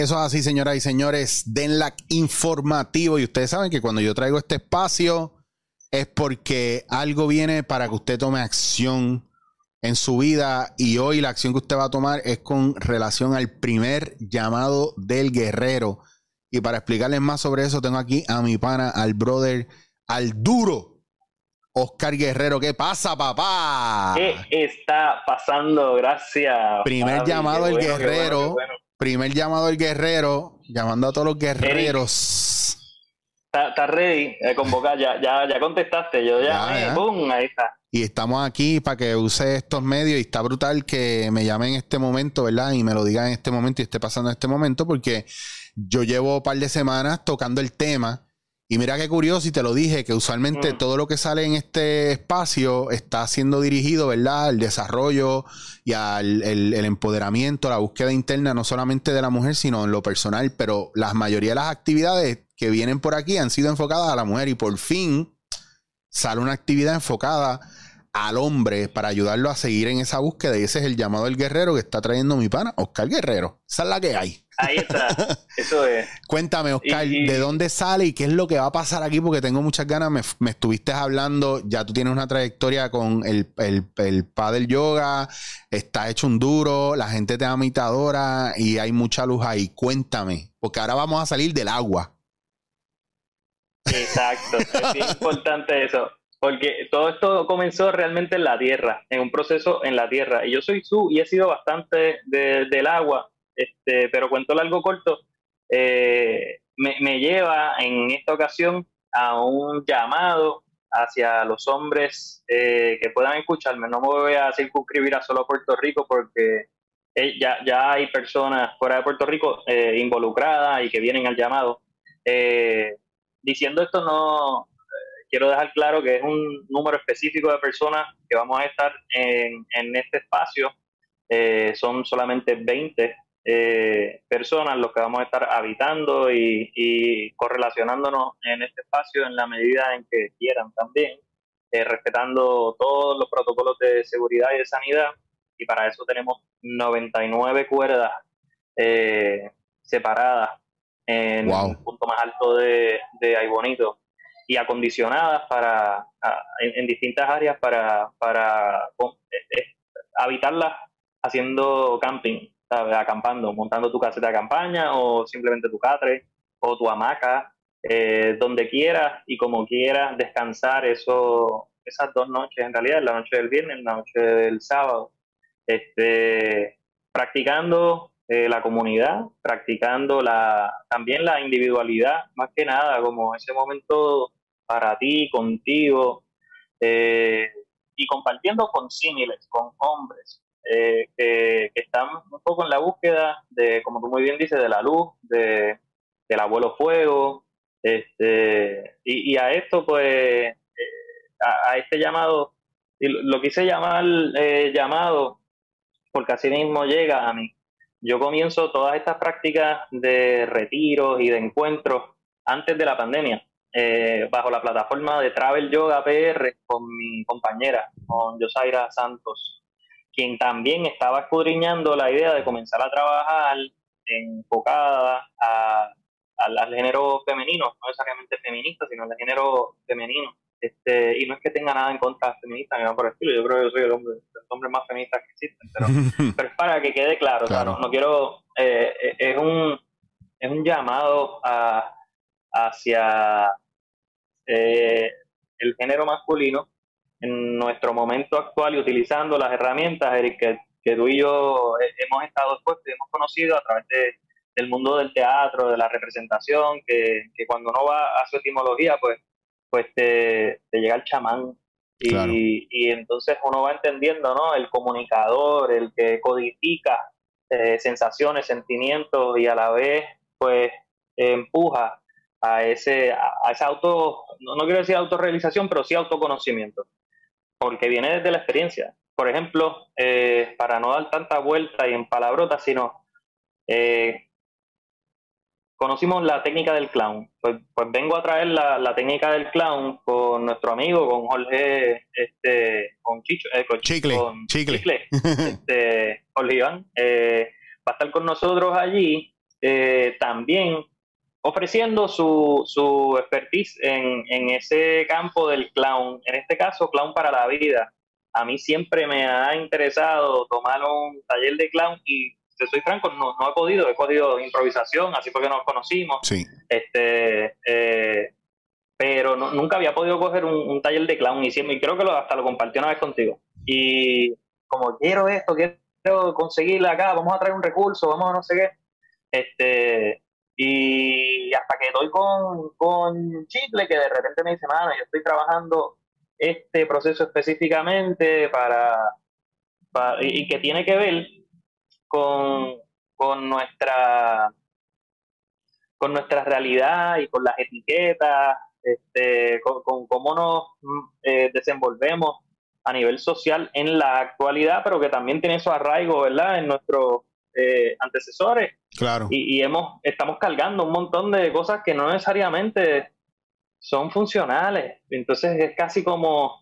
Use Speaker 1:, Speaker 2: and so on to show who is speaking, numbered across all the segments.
Speaker 1: Eso es así, señoras y señores. Denlac informativo. Y ustedes saben que cuando yo traigo este espacio es porque algo viene para que usted tome acción en su vida. Y hoy la acción que usted va a tomar es con relación al primer llamado del guerrero. Y para explicarles más sobre eso, tengo aquí a mi pana, al brother, al duro, Oscar Guerrero. ¿Qué pasa, papá?
Speaker 2: ¿Qué está pasando? Gracias.
Speaker 1: Primer llamado del guerrero. Primer llamado del guerrero, llamando a todos los guerreros.
Speaker 2: Está ready a convocar, ya, ya, ya contestaste, yo ya, ¡pum! Ahí está.
Speaker 1: Y estamos aquí para que use estos medios y está brutal que me llame en este momento, ¿verdad? Y me lo diga en este momento y esté pasando en este momento porque yo llevo un par de semanas tocando el tema y mira qué curioso, y te lo dije, que usualmente mm. todo lo que sale en este espacio está siendo dirigido, ¿verdad? Al desarrollo y al el, empoderamiento, la búsqueda interna, no solamente de la mujer, sino en lo personal. Pero la mayoría de las actividades que vienen por aquí han sido enfocadas a la mujer y por fin sale una actividad enfocada al hombre para ayudarlo a seguir en esa búsqueda. Y ese es el llamado del guerrero que está trayendo mi pana, Oscar Guerrero. Esa es la que hay.
Speaker 2: Ahí está, eso es.
Speaker 1: Cuéntame, Oscar, ¿de dónde sale y qué es lo que va a pasar aquí? Porque tengo muchas ganas. Me, estuviste hablando, ya tú tienes una trayectoria con el, el, el paddle yoga, está hecho un duro, la gente te da mitadora y hay mucha luz ahí. Cuéntame, porque ahora vamos a salir del agua.
Speaker 2: Exacto, es importante eso. Porque todo esto comenzó realmente en la tierra, en un proceso en la tierra. Y yo soy su y he sido bastante del agua este, pero cuento largo corto, eh, me, lleva en esta ocasión a un llamado hacia los hombres eh, que puedan escucharme. No me voy a circunscribir a solo Puerto Rico porque eh, ya, ya hay personas fuera de Puerto Rico involucradas y que vienen al llamado. diciendo esto, no quiero dejar claro que es un número específico de personas que vamos a estar en, en este espacio. son solamente 20 eh, personas los que vamos a estar habitando y, correlacionándonos en este espacio en la medida en que quieran también, eh, respetando todos los protocolos de seguridad y de sanidad. Y para eso tenemos 99 cuerdas eh, separadas en el punto más alto de, de Bonito y acondicionadas para en, distintas áreas para, para habitarlas haciendo camping acampando, montando tu caseta de campaña o simplemente tu catre o tu hamaca, eh, donde quieras y como quieras descansar eso, esas dos noches, en realidad, la noche del viernes, la noche del sábado, este, practicando eh, la comunidad, practicando la, también la individualidad, más que nada, como ese momento para ti, contigo, eh, y compartiendo con símiles, con hombres, eh, que, están un poco en la búsqueda de, como tú muy bien dices, de la luz, de, del abuelo fuego, este, y, a esto, pues, eh, a, este llamado, y lo quise llamar llamado, porque así mismo llega a mí. Yo comienzo todas estas prácticas de retiros y de encuentros antes de la pandemia, bajo la plataforma de Travel Yoga PR con mi compañera, con Yosaira Santos quien también estaba escudriñando la idea de comenzar a trabajar enfocada a, al género femenino, no necesariamente feminista, sino al género femenino. Este, y no es que tenga nada en contra de feministas ni nada por el estilo, yo creo que yo soy el hombre, el hombre más feminista que existen, pero, pero es para que quede claro, claro. no, quiero, eh, eh, es, un, es un llamado a, hacia eh, el género masculino en nuestro momento actual y utilizando las herramientas, Eric, que, tú y yo hemos estado expuestos y hemos conocido a través del mundo del teatro, de la representación, que, cuando uno va a su etimología, pues, pues te, llega el chamán. Y, y, entonces uno va entendiendo, ¿no? El comunicador, el que codifica eh, sensaciones, sentimientos y a la vez, pues, empuja a ese, a, esa auto, no, no quiero decir autorrealización, pero sí autoconocimiento porque viene desde la experiencia. Por ejemplo, eh, para no dar tanta vuelta y en palabrotas, sino eh, conocimos la técnica del clown. Pues, pues vengo a traer la, técnica del clown con nuestro amigo, con Jorge, este, con Chicho,
Speaker 1: eh, con Chicle,
Speaker 2: Chicle, este, Jorge Iván, eh, va a estar con nosotros allí, eh, también ofreciendo su, su expertise en, en ese campo del clown, en este caso, clown para la vida. A mí siempre me ha interesado tomar un taller de clown y soy franco, no, no he podido, he podido improvisación, así porque nos conocimos.
Speaker 1: Sí.
Speaker 2: Este, eh, pero nunca había podido coger un, taller de clown y, siempre, y creo que lo, hasta lo compartí una vez contigo. Y como quiero esto, quiero conseguirla acá, vamos a traer un recurso, vamos a no sé qué. Este, y hasta que doy con, con Chicle, que de repente me dice, mano, yo estoy trabajando este proceso específicamente para, y que tiene que ver con, nuestra con nuestra realidad y con las etiquetas, este, con, cómo nos eh, desenvolvemos a nivel social en la actualidad, pero que también tiene su arraigo, ¿verdad?, en nuestros eh, antecesores.
Speaker 1: Claro.
Speaker 2: Y, hemos, estamos cargando un montón de cosas que no necesariamente son funcionales. Entonces es casi como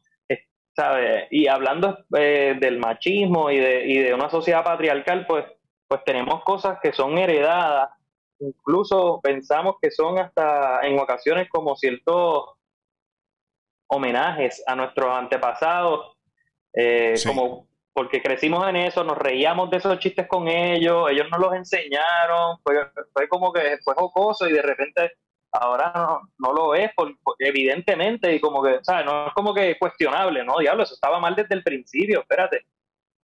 Speaker 2: y hablando eh, del machismo y de, y de una sociedad patriarcal, pues, pues tenemos cosas que son heredadas, incluso pensamos que son hasta en ocasiones como ciertos homenajes a nuestros antepasados, eh, como porque crecimos en eso, nos reíamos de esos chistes con ellos, ellos nos los enseñaron, fue, fue como que fue jocoso y de repente ahora no, no lo es, evidentemente, y como que, ¿sabes? No es como que cuestionable, ¿no? Diablo, eso estaba mal desde el principio, espérate.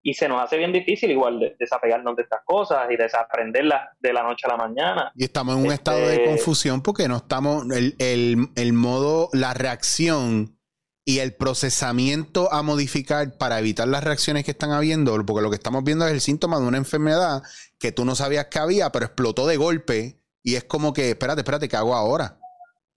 Speaker 2: Y se nos hace bien difícil igual de, desapegarnos de estas cosas y desaprenderlas de la noche a la mañana.
Speaker 1: Y estamos en un estado de este confusión porque no estamos, el, el, el modo, la reacción y el procesamiento a modificar para evitar las reacciones que están habiendo, porque lo que estamos viendo es el síntoma de una enfermedad que tú no sabías que había, pero explotó de golpe y es como que, espérate, espérate, ¿qué hago ahora?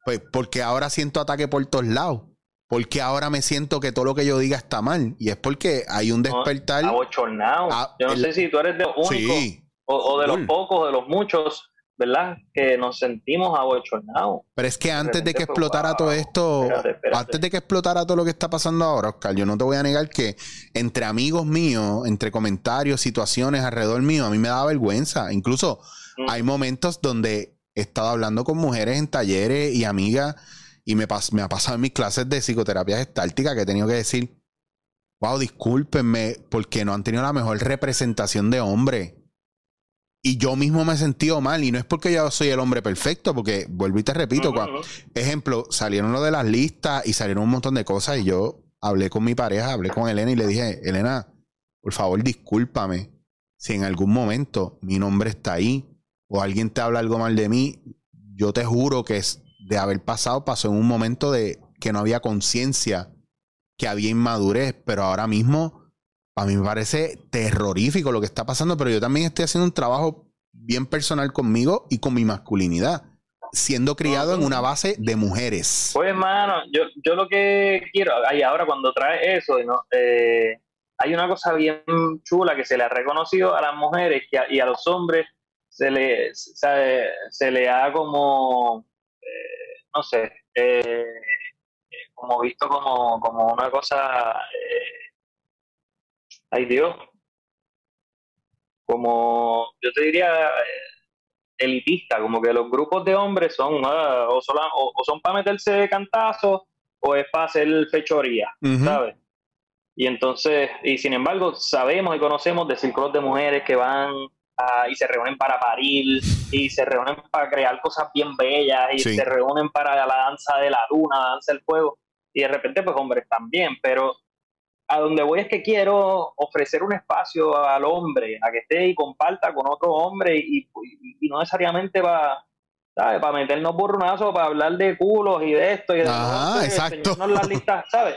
Speaker 1: Pues porque ahora siento ataque por todos lados. Porque ahora me siento que todo lo que yo diga está mal. Y es porque hay un despertar.
Speaker 2: Abochornado. Yo no sé si tú eres de los únicos o, de los pocos, de los muchos, ¿verdad? Que nos sentimos abochornados.
Speaker 1: Pero es que antes de que explotara todo esto, antes de que explotara todo lo que está pasando ahora, Oscar, yo no te voy a negar que entre amigos míos, entre comentarios, situaciones alrededor mío, a mí me da vergüenza. Incluso hay momentos donde he estado hablando con mujeres en talleres y amigas y me, me ha pasado en mis clases de psicoterapia gestáltica que he tenido que decir, wow, discúlpenme porque no han tenido la mejor representación de hombre. Y yo mismo me he sentido mal. Y no es porque yo soy el hombre perfecto, porque vuelvo y te repito, ejemplo, salieron lo de las listas y salieron un montón de cosas. Y yo hablé con mi pareja, hablé con Elena y le dije, Elena, por favor, discúlpame si en algún momento mi nombre está ahí o alguien te habla algo mal de mí, yo te juro que es de haber pasado, pasó en un momento de que no había conciencia, que había inmadurez, pero ahora mismo a mí me parece terrorífico lo que está pasando, pero yo también estoy haciendo un trabajo bien personal conmigo y con mi masculinidad, siendo criado en una base de mujeres.
Speaker 2: Pues hermano, yo, yo lo que quiero, y ahora cuando trae eso, ¿no? Eh, hay una cosa bien chula que se le ha reconocido a las mujeres y a los hombres se le, se, le ha como, eh, no sé, eh, como visto como, como una cosa, eh, ay Dios, como yo te diría elitista, como que los grupos de hombres son ah, o, son para meterse cantazos o es para hacer fechoría, ¿sabes? Y entonces, y sin embargo, sabemos y conocemos de círculos de mujeres que van y se reúnen para parir y se reúnen para crear cosas bien bellas y se reúnen para la danza de la luna, la danza del fuego y de repente pues hombres también, pero a donde voy es que quiero ofrecer un espacio al hombre, a que esté y comparta con otro hombre y, no necesariamente va ¿sabes? Para meternos burronazos, para hablar de culos y de esto y de
Speaker 1: ah, exacto.
Speaker 2: las listas, ¿sabes?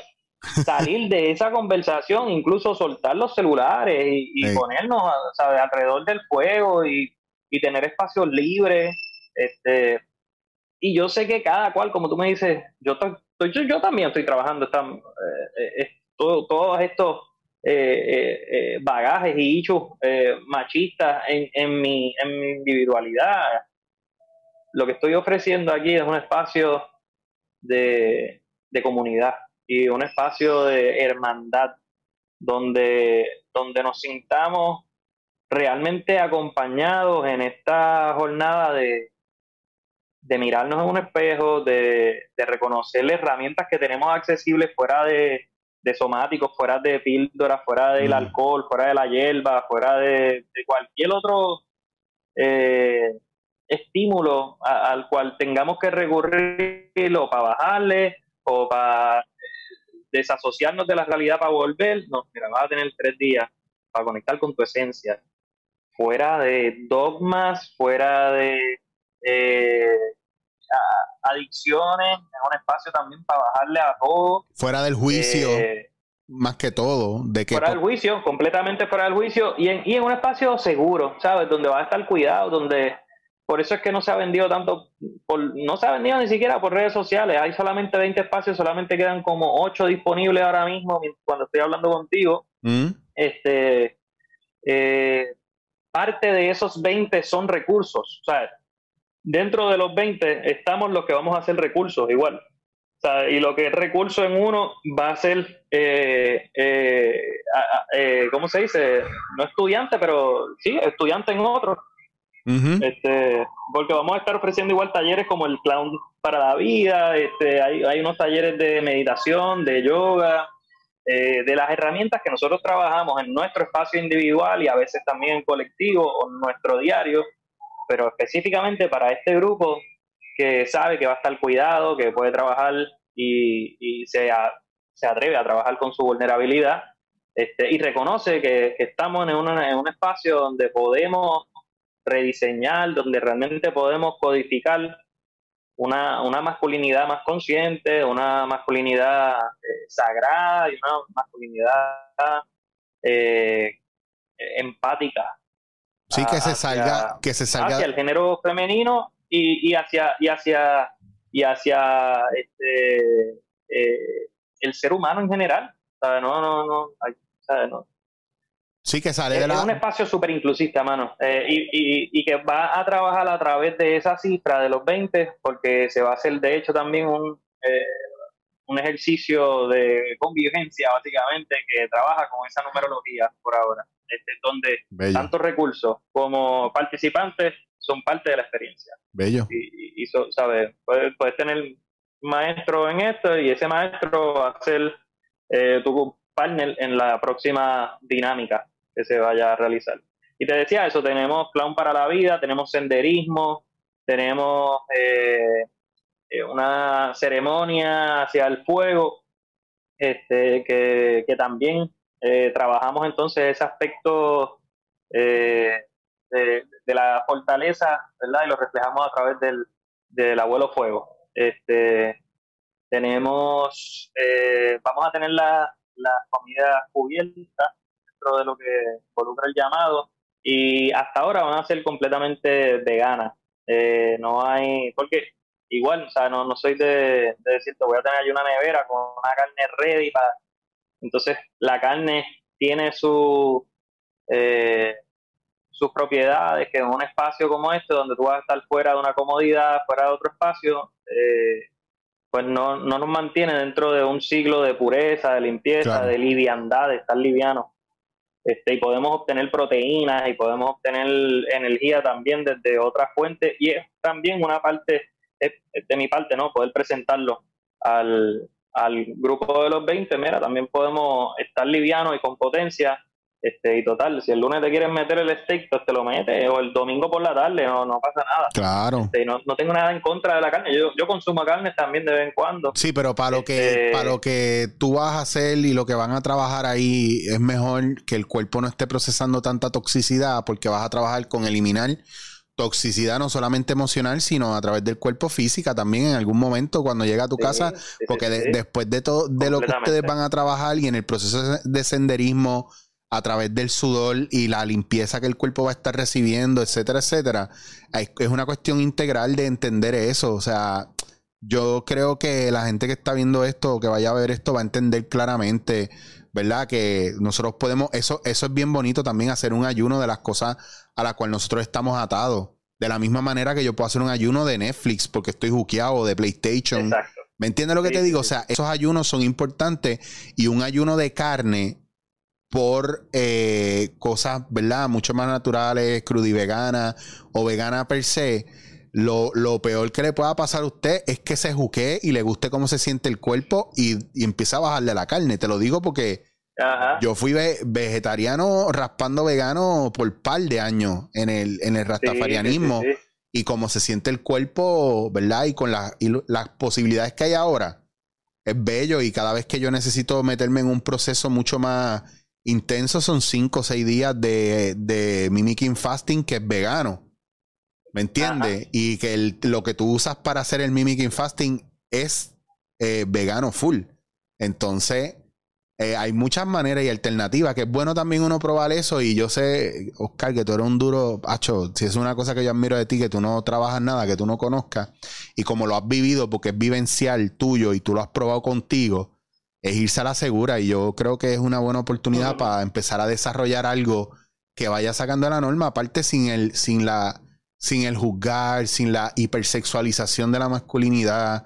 Speaker 2: salir de esa conversación, incluso soltar los celulares y, ponernos alrededor del fuego y, tener espacios libres. Este, y yo sé que cada cual, como tú me dices, yo, yo, también estoy trabajando esta, eh, eh, todos estos eh, bagajes y hechos machistas en, en mi individualidad. lo que estoy ofreciendo aquí es un espacio de, de comunidad y un espacio de hermandad donde, donde nos sintamos realmente acompañados en esta jornada de, de mirarnos en un espejo, de, de reconocer las herramientas que tenemos accesibles fuera de, de somáticos, fuera de píldoras, fuera del mm. alcohol, fuera de la hierba, fuera de, cualquier otro eh, estímulo al cual tengamos que recurrir o para bajarle o para desasociarnos de la realidad para volver, no, mira, vas a tener tres días para conectar con tu esencia, fuera de dogmas, fuera de eh, adicciones, en un espacio también para bajarle a todo.
Speaker 1: Fuera del juicio. Eh, más que todo, de que
Speaker 2: fuera del juicio, completamente fuera del juicio y en, y en un espacio seguro, ¿sabes? Donde va a estar cuidado, donde por eso es que no se ha vendido tanto, por, no se ha vendido ni siquiera por redes sociales. Hay solamente 20 espacios, solamente quedan como 8 disponibles ahora mismo cuando estoy hablando contigo. Mm. Este, eh, parte de esos 20 son recursos. O sea, dentro de los 20 estamos los que vamos a hacer recursos igual. O sea, y lo que es recurso en uno va a ser, eh, eh, ¿cómo se dice? No estudiante, pero sí, estudiante en otro este, porque vamos a estar ofreciendo igual talleres como el clown para la vida, este, hay, hay unos talleres de meditación, de yoga, eh, de las herramientas que nosotros trabajamos en nuestro espacio individual y a veces también en colectivo o en nuestro diario, pero específicamente para este grupo que sabe que va a estar cuidado, que puede trabajar y, y se, se, atreve a trabajar con su vulnerabilidad este, y reconoce que, estamos en, en un espacio donde podemos rediseñar, donde realmente podemos codificar una, una masculinidad más consciente, una masculinidad eh, sagrada y una masculinidad eh, empática.
Speaker 1: Sí, que se salga, que se salga
Speaker 2: hacia el género femenino y, y hacia y hacia y hacia este eh, el ser humano en general. No, no, no, no
Speaker 1: Sí, que sale de
Speaker 2: la... Es un espacio súper inclusista, mano. Eh, y, que va a trabajar a través de esa cifra de los 20, porque se va a hacer, de hecho, también un, eh, un ejercicio de convivencia, básicamente, que trabaja con esa numerología por ahora. Este, donde tanto recursos como participantes son parte de la experiencia.
Speaker 1: Bello.
Speaker 2: Y, y ¿sabes? Puedes, puedes, tener maestro en esto y ese maestro va a ser eh, tu partner en la próxima dinámica que se vaya a realizar. Y te decía eso, tenemos plan para la vida, tenemos senderismo, tenemos eh, eh, una ceremonia hacia el fuego, este, que, también eh, trabajamos entonces ese aspecto de, la fortaleza, ¿verdad? Y lo reflejamos a través del, del abuelo fuego. Este, tenemos, vamos a tener la, la comida cubierta de lo que involucra el llamado y hasta ahora van a ser completamente veganas. Eh, no hay, porque igual, o sea, no, no soy de, de decirte voy a tener ahí una nevera con una carne ready para... Entonces, la carne tiene su, eh, sus propiedades, que en un espacio como este, donde tú vas a estar fuera de una comodidad, fuera de otro espacio, eh, pues no, no nos mantiene dentro de un ciclo de pureza, de limpieza, de liviandad, de estar liviano. Este, y podemos obtener proteínas y podemos obtener energía también desde otras fuentes y es también una parte de mi parte, ¿no? Poder presentarlo al, al grupo de los 20, mira, también podemos estar livianos y con potencia este, y total, si el lunes te quieres meter el steak, pues te lo metes, o el domingo por la tarde, no, no pasa nada.
Speaker 1: Claro.
Speaker 2: Este, no, no, tengo nada en contra de la carne, yo, yo consumo carne también de vez en cuando.
Speaker 1: Sí, pero para lo, que, este, para lo que tú vas a hacer y lo que van a trabajar ahí, es mejor que el cuerpo no esté procesando tanta toxicidad, porque vas a trabajar con eliminar toxicidad no solamente emocional, sino a través del cuerpo física también en algún momento cuando llega a tu casa, porque después de todo de lo que ustedes van a trabajar y en el proceso de senderismo a través del sudor y la limpieza que el cuerpo va a estar recibiendo, etcétera, etcétera. Es una cuestión integral de entender eso. O sea, yo creo que la gente que está viendo esto o que vaya a ver esto va a entender claramente, ¿verdad? Que nosotros podemos, eso, eso es bien bonito también, hacer un ayuno de las cosas a las cuales nosotros estamos atados. De la misma manera que yo puedo hacer un ayuno de Netflix porque estoy juqueado de PlayStation.
Speaker 2: Exacto.
Speaker 1: ¿Me entiendes lo que te digo? O sea, esos ayunos son importantes y un ayuno de carne por eh, cosas, ¿verdad? Mucho más naturales, crudivegana o vegana per se. Lo, peor que le pueda pasar a usted es que se juquee y le guste cómo se siente el cuerpo y, empieza a bajarle la carne. Te lo digo porque yo fui vegetariano raspando vegano por par de años en el, en el rastafarianismo. y cómo se siente el cuerpo, ¿verdad? Y con las posibilidades que hay ahora, es bello. Y cada vez que yo necesito meterme en un proceso mucho más intenso, son cinco o seis días de, de mimicking fasting que es vegano. ¿Me entiendes? Y que lo que tú usas para hacer el mimicking fasting es eh, vegano full. Entonces, eh, hay muchas maneras y alternativas, que es bueno también uno probar eso. Y yo sé, Oscar, que tú eres un duro, hacho, si es una cosa que yo admiro de ti, que tú no trabajas nada, que tú no conozcas, y como lo has vivido, porque es vivencial tuyo y tú lo has probado contigo, es irse a la segura. Y yo creo que es una buena oportunidad para empezar a desarrollar algo que vaya sacando la norma, aparte sin el, sin la sin el juzgar, sin la hipersexualización de la masculinidad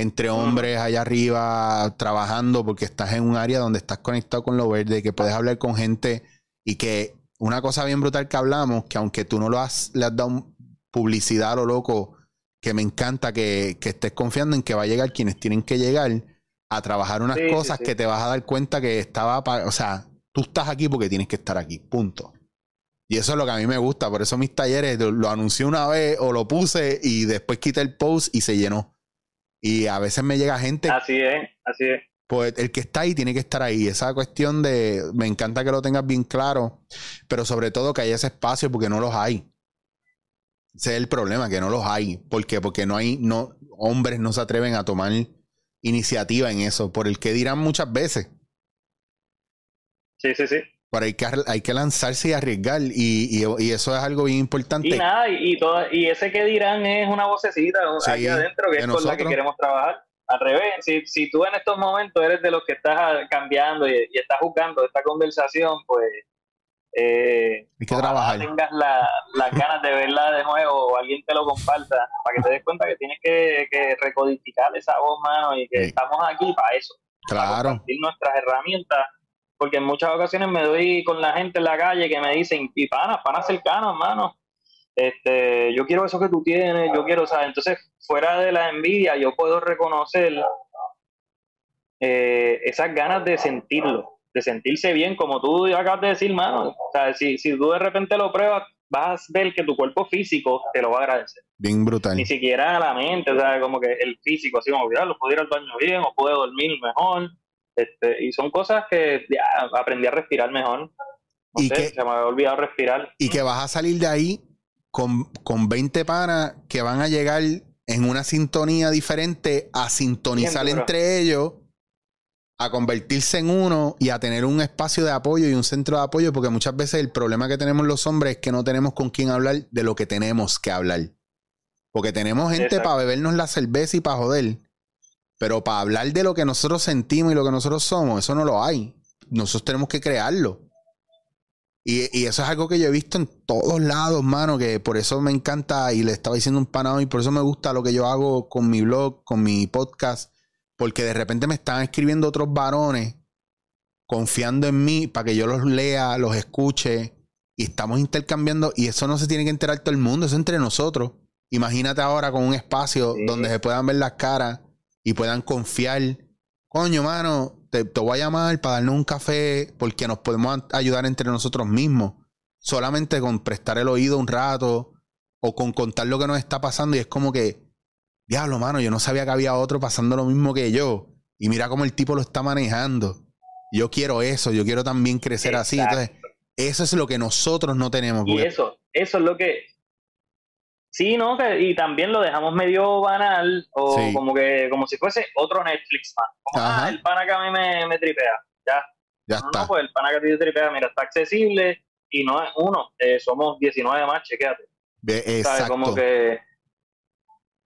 Speaker 1: entre hombres allá arriba trabajando porque estás en un área donde estás conectado con lo verde, que puedes hablar con gente y que una cosa bien brutal que hablamos, que aunque tú no lo has, le has dado publicidad a lo loco, que me encanta que, estés confiando en que va a llegar quienes tienen que llegar a trabajar unas cosas que te vas a dar cuenta que estaba, o sea, tú estás aquí porque tienes que estar aquí, punto. Y eso es lo que a mí me gusta. Por eso mis talleres lo, anuncié una vez o lo puse y después quité el post y se llenó. Y a veces me llega gente.
Speaker 2: Así es, así es.
Speaker 1: Pues el que está ahí tiene que estar ahí. Esa cuestión de. Me encanta que lo tengas bien claro. Pero sobre todo que haya ese espacio porque no los hay. Ese es el problema, que no los hay. ¿Por qué? Porque no hay. No, hombres no se atreven a tomar iniciativa en eso. Por el que dirán muchas veces.
Speaker 2: Sí, sí, sí.
Speaker 1: Pero hay que, hay que lanzarse y arriesgar, y, y, eso es algo bien importante.
Speaker 2: Y nada, y, todo, y ese que dirán es una vocecita aquí adentro, que es con la que queremos trabajar. Al revés, si, si tú en estos momentos eres de los que estás cambiando y, estás jugando esta conversación, pues
Speaker 1: eh, hay que trabajar.
Speaker 2: tengas las ganas de verla de nuevo o alguien te lo comparta para que te des cuenta que tienes que, que recodificar esa voz, mano, y que estamos aquí para eso.
Speaker 1: Claro. Para
Speaker 2: compartir nuestras herramientas porque en muchas ocasiones me doy con la gente en la calle que me dicen, y panas, panas cercanos, hermano, este, yo quiero eso que tú tienes, yo quiero, ¿sabes? Entonces, fuera de la envidia, yo puedo reconocer eh, esas ganas de sentirlo, de sentirse bien, como tú acabas de decir, mano. O sea, si, si tú de repente lo pruebas, vas a ver que tu cuerpo físico te lo va a agradecer.
Speaker 1: Bien brutal.
Speaker 2: Ni siquiera la mente, o sea, como que el físico, así como, lo puedo ir al baño bien, o puedo dormir mejor, este, y son cosas que ya aprendí a respirar mejor. y que, se me había olvidado respirar.
Speaker 1: Y que vas a salir de ahí con, con 20 panas que van a llegar en una sintonía diferente a sintonizar entre ellos, a convertirse en uno y a tener un espacio de apoyo y un centro de apoyo, porque muchas veces el problema que tenemos los hombres es que no tenemos con quién hablar de lo que tenemos que hablar. Porque tenemos gente para bebernos la cerveza y para joder. Pero para hablar de lo que nosotros sentimos y lo que nosotros somos, eso no lo hay. Nosotros tenemos que crearlo. Y, eso es algo que yo he visto en todos lados, mano, que por eso me encanta y le estaba diciendo un panado y por eso me gusta lo que yo hago con mi blog, con mi podcast, porque de repente me están escribiendo otros varones confiando en mí para que yo los lea, los escuche y estamos intercambiando y eso no se tiene que enterar todo el mundo, eso entre nosotros. Imagínate ahora con un espacio donde se puedan ver las caras y puedan confiar. Coño, mano, te, voy a llamar para darnos un café porque nos podemos ayudar entre nosotros mismos. Solamente con prestar el oído un rato o con contar lo que nos está pasando y es como que, diablo, mano, yo no sabía que había otro pasando lo mismo que yo. Y mira cómo el tipo lo está manejando. Yo quiero eso, yo quiero también crecer así. Entonces, eso es lo que nosotros no tenemos.
Speaker 2: Y eso, eso es lo que, Sí, ¿no? y también lo dejamos medio banal o como que como si fuese otro Netflix más. Como, ah, el pana que a mí me, tripea. Ya.
Speaker 1: Ya está.
Speaker 2: No, pues el pana que a ti te tripea, mira, está accesible y no es uno, eh, somos 19 más, chequéate.
Speaker 1: exacto.
Speaker 2: Como que...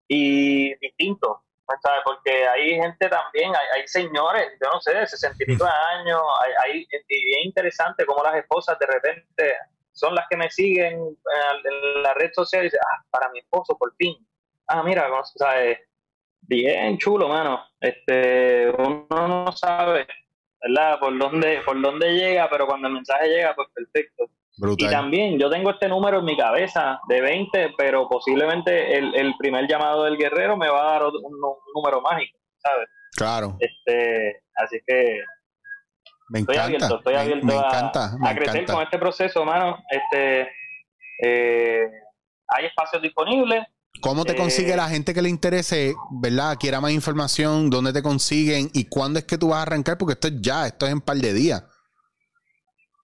Speaker 2: Y distinto, ¿sabes? Porque hay gente también, hay, hay señores, yo no sé, de 60 y pico de años, hay, hay, y bien interesante como las esposas de repente son las que me siguen en la red social y dicen, ah, para mi esposo, por fin. Ah, mira, o sea, bien chulo, mano. Este, uno no sabe, ¿verdad? Por dónde, por dónde llega, pero cuando el mensaje llega, pues perfecto. Y también yo tengo este número en mi cabeza de 20, pero posiblemente el, primer llamado del guerrero me va a dar un, número mágico, ¿sabes?
Speaker 1: Claro.
Speaker 2: Este, así que
Speaker 1: me estoy abierto,
Speaker 2: estoy abierto a, crecer con este proceso, hermano. Este, eh, hay espacios disponibles.
Speaker 1: ¿Cómo te consigue eh, la gente que le interese, verdad? Quiera más información, dónde te consiguen y cuándo es que tú vas a arrancar, porque esto es ya, esto es en par de días.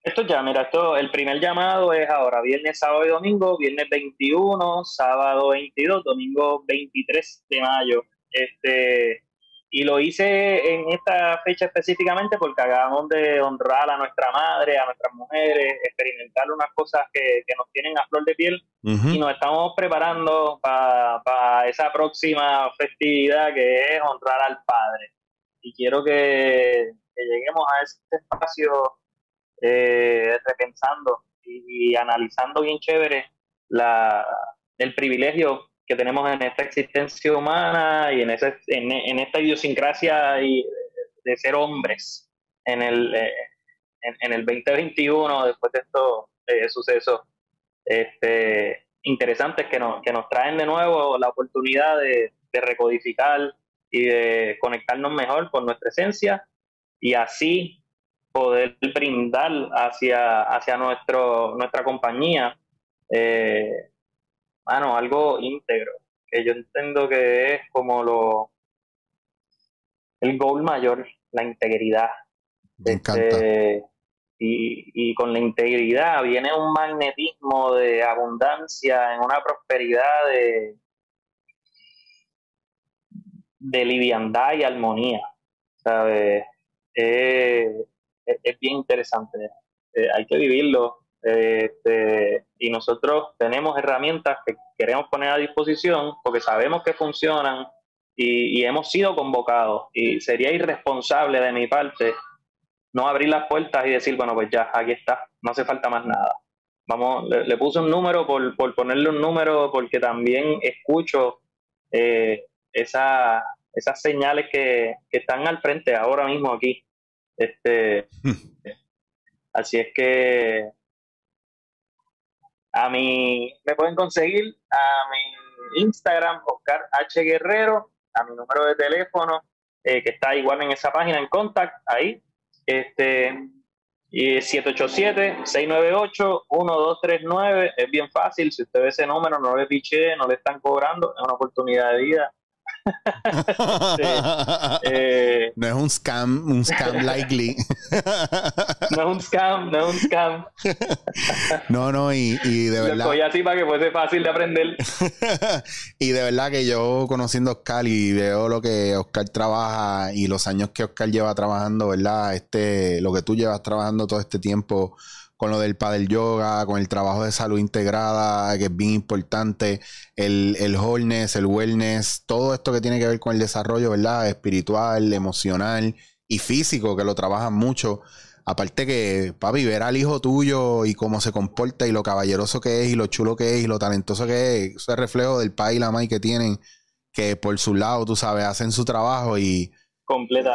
Speaker 2: Esto ya, mira, esto, el primer llamado es ahora, viernes, sábado y domingo, viernes 21, sábado 22, domingo 23 de mayo. Este, y lo hice en esta fecha específicamente porque acabamos de honrar a nuestra madre, a nuestras mujeres, experimentar unas cosas que, nos tienen a flor de piel y nos estamos preparando para esa próxima festividad que es honrar al Padre. Y quiero que, que lleguemos a ese espacio eh, repensando y, analizando bien chévere la, el privilegio que tenemos en esta existencia humana y en, ese, en, esta idiosincrasia y de ser hombres en el, eh, en, el 2021 después de estos eh, sucesos este, interesantes que nos, que nos traen de nuevo la oportunidad de, de recodificar y de conectarnos mejor con nuestra esencia y así poder brindar hacia, hacia nuestro, nuestra compañía, eh, bueno, algo íntegro, que yo entiendo que es como lo el goal mayor, la integridad.
Speaker 1: Este,
Speaker 2: y, y, con la integridad viene un magnetismo de abundancia, en una prosperidad de, de liviandad y armonía. ¿sabes? Eh, es, bien interesante. Eh, hay que vivirlo. Este, y nosotros tenemos herramientas que queremos poner a disposición porque sabemos que funcionan y, hemos sido convocados. Y sería irresponsable de mi parte no abrir las puertas y decir, bueno, pues ya, aquí está, no hace falta más nada. Vamos, le, puse un número por, por, ponerle un número porque también escucho eh, esa, esas señales que, que están al frente ahora mismo aquí. Este, así es que a mí me pueden conseguir a mi Instagram, Oscar H. Guerrero, a mi número de teléfono, eh, que está igual en esa página, en contact, ahí. Este, y 787-698-1239, es bien fácil, si usted ve ese número, no le piché, no le están cobrando, es una oportunidad de vida.
Speaker 1: Eh, no es un scam, un scam likely.
Speaker 2: no es un scam, no es un scam.
Speaker 1: no, no, y, de verdad.
Speaker 2: Lo así para que fuese fácil de aprender.
Speaker 1: y de verdad que yo conociendo a Oscar y veo lo que Oscar trabaja y los años que Oscar lleva trabajando, ¿verdad? Este, lo que tú llevas trabajando todo este tiempo con lo del padel yoga, con el trabajo de salud integrada, que es bien importante, el, el wholeness, el wellness, todo esto que tiene que ver con el desarrollo, ¿verdad? Espiritual, emocional y físico, que lo trabajan mucho. Aparte que, papi, ver al hijo tuyo y cómo se comporta y lo caballeroso que es y lo chulo que es y lo talentoso que es, ese reflejo del pai y la que tienen, que por su lado, tú sabes, hacen su trabajo y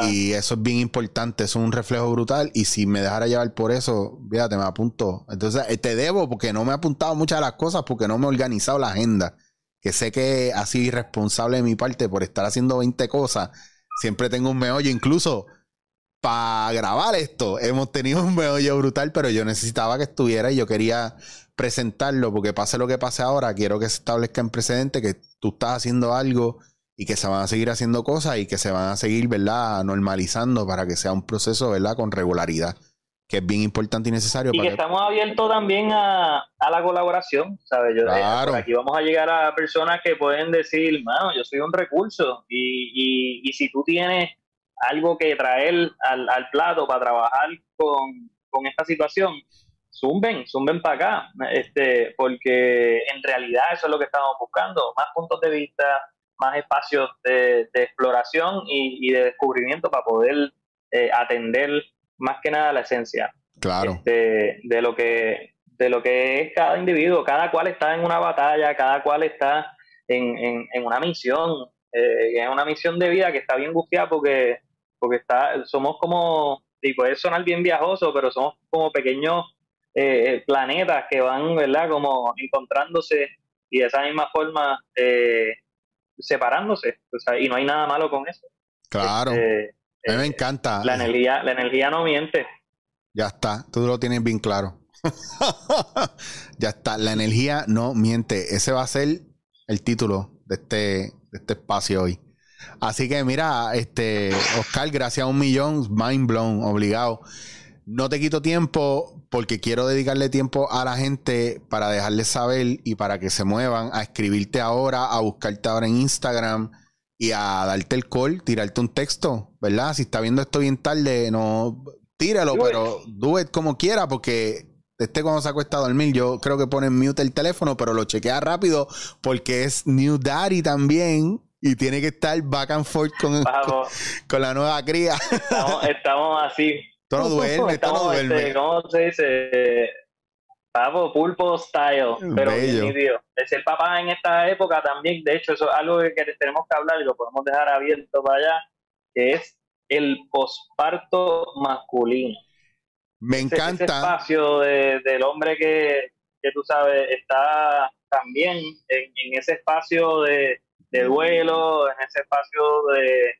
Speaker 1: Y eso es bien importante, es un reflejo brutal. Y si me dejara llevar por eso, fíjate, me apunto. Entonces, eh, te debo porque no me he apuntado muchas de las cosas, porque no me he organizado la agenda. Que sé que ha sido irresponsable de mi parte por estar haciendo 20 cosas. Siempre tengo un meollo, incluso para grabar esto, hemos tenido un meollo brutal, pero yo necesitaba que estuviera y yo quería presentarlo, porque pase lo que pase ahora, quiero que se establezca en precedente que tú estás haciendo algo y que se van a seguir haciendo cosas y que se van a seguir, ¿verdad?, normalizando para que sea un proceso, ¿verdad?, con regularidad, que es bien importante y necesario.
Speaker 2: Y que, estamos abiertos también a, a, la colaboración, ¿sabes? Yo,
Speaker 1: claro.
Speaker 2: aquí vamos a llegar a personas que pueden decir, mano, yo soy un recurso y, y, y si tú tienes algo que traer al, al plato para trabajar con, con esta situación, zumben, zumben para acá, este, porque en realidad eso es lo que estamos buscando, más puntos de vista, más espacios de, exploración y, de descubrimiento para poder eh, atender más que nada la esencia
Speaker 1: claro.
Speaker 2: de, de, lo que de lo que es cada individuo. Cada cual está en una batalla, cada cual está en, en, una misión, eh, es una misión de vida que está bien gufiada porque, porque está, somos como, y puede sonar bien viajoso, pero somos como pequeños eh, planetas que van, ¿verdad? Como encontrándose y de esa misma forma eh, separándose. y no hay nada malo con eso.
Speaker 1: Claro. Este, a mí me encanta.
Speaker 2: La energía, la energía no miente.
Speaker 1: Ya está, tú lo tienes bien claro. ya está, la energía no miente. Ese va a ser el título de este, de este espacio hoy. Así que mira, este, Oscar, gracias a un millón, mind blown, obligado. No te quito tiempo porque quiero dedicarle tiempo a la gente para dejarles saber y para que se muevan a escribirte ahora, a buscarte ahora en Instagram y a darte el call, tirarte un texto, ¿verdad? Si está viendo esto bien tarde, no tíralo, pero do it como quiera porque este cuando se acuesta a dormir, yo creo que pone mute el teléfono, pero lo chequea rápido porque es New Daddy también y tiene que estar back and forth con, con, la nueva cría.
Speaker 2: Estamos, así.
Speaker 1: Todo duerme, todo duerme.
Speaker 2: Este, ¿Cómo se dice? Pavo, pulpo style, pero Bello. Es el papá en esta época también, de hecho, eso es algo que tenemos que hablar y lo podemos dejar abierto para allá, que es el posparto masculino.
Speaker 1: Me encanta.
Speaker 2: Ese, espacio del hombre que, tú sabes está también en, ese espacio de, duelo, en ese espacio de,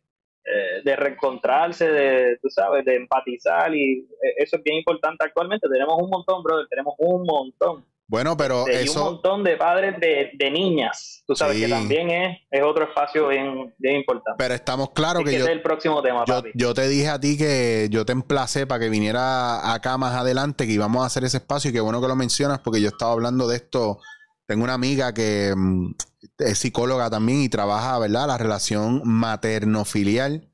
Speaker 2: eh, de reencontrarse, de, tú sabes, de empatizar y eh, eso es bien importante actualmente. Tenemos un montón, brother, tenemos un montón.
Speaker 1: Bueno, pero eso...
Speaker 2: un montón de padres de, niñas, tú sabes que también es, es otro espacio bien, bien importante.
Speaker 1: Pero estamos claros que,
Speaker 2: yo...
Speaker 1: es
Speaker 2: el próximo tema,
Speaker 1: yo, yo te dije a ti que yo te emplacé para que viniera acá más adelante, que íbamos a hacer ese espacio y qué bueno que lo mencionas porque yo estaba hablando de esto. Tengo una amiga que mm, es psicóloga también y trabaja, ¿verdad? La relación materno-filial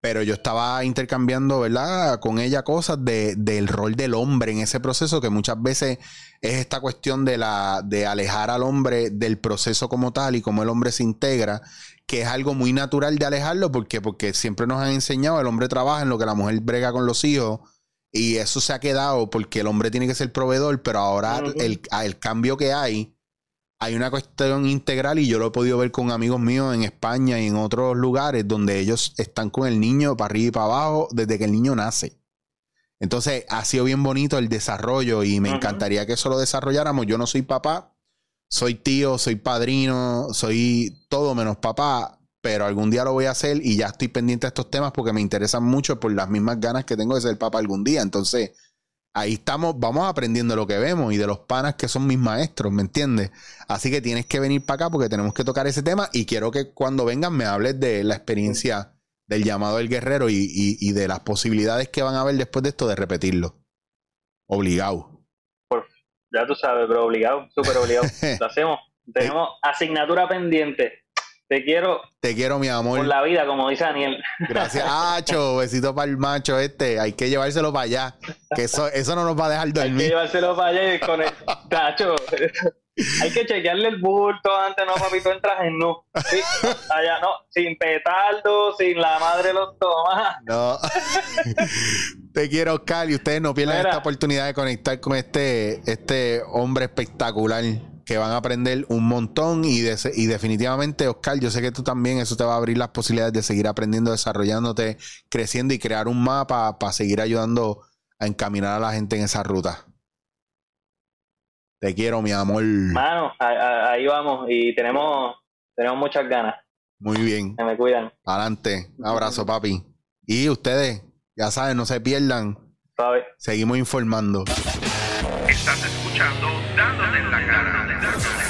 Speaker 1: pero yo estaba intercambiando, ¿verdad? Con ella cosas de, del rol del hombre en ese proceso, que muchas veces es esta cuestión de, la, de alejar al hombre del proceso como tal y cómo el hombre se integra, que es algo muy natural de alejarlo, porque, porque siempre nos han enseñado, el hombre trabaja en lo que la mujer brega con los hijos, y eso se ha quedado porque el hombre tiene que ser proveedor, pero ahora el, el cambio que hay hay una cuestión integral y yo lo he podido ver con amigos míos en España y en otros lugares donde ellos están con el niño para arriba y para abajo desde que el niño nace. Entonces ha sido bien bonito el desarrollo y me encantaría que eso lo desarrolláramos. Yo no soy papá, soy tío, soy padrino, soy todo menos papá, pero algún día lo voy a hacer y ya estoy pendiente de estos temas porque me interesan mucho por las mismas ganas que tengo de ser papá algún día. Entonces ahí estamos, vamos aprendiendo lo que vemos y de los panas que son mis maestros, ¿me entiendes? Así que tienes que venir para acá porque tenemos que tocar ese tema y quiero que cuando vengan me hables de la experiencia del llamado del guerrero y, de las posibilidades que van a haber después de esto de repetirlo. Obligado.
Speaker 2: ya tú sabes, pero obligado, súper obligado. lo hacemos. Tenemos asignatura pendiente. Te quiero.
Speaker 1: Te quiero, mi amor.
Speaker 2: Por la vida, como dice Daniel.
Speaker 1: Gracias. Acho, besito para el macho este. Hay que llevárselo para allá. Que eso, eso no nos va a dejar dormir.
Speaker 2: Hay que llevárselo para allá y con el tacho. Hay que chequearle el bulto antes, no, papito, entras en no. Sí, allá no, sin petardo, sin la madre los tomas.
Speaker 1: No. Te quiero, Oscar, y ustedes no pierdan esta oportunidad de conectar con este, este hombre espectacular que van a aprender un montón y, y definitivamente, Oscar, yo sé que tú también, eso te va a abrir las posibilidades de seguir aprendiendo, desarrollándote, creciendo y crear un mapa para seguir ayudando a encaminar a la gente en esa ruta. Te quiero, mi amor.
Speaker 2: Mano, ahí vamos y tenemos, tenemos muchas ganas.
Speaker 1: Muy bien.
Speaker 2: Se me cuidan.
Speaker 1: Adelante. Un abrazo, papi. Y ustedes, ya saben, no se pierdan. Seguimos informando.
Speaker 3: Estás escuchando Dándote Yeah.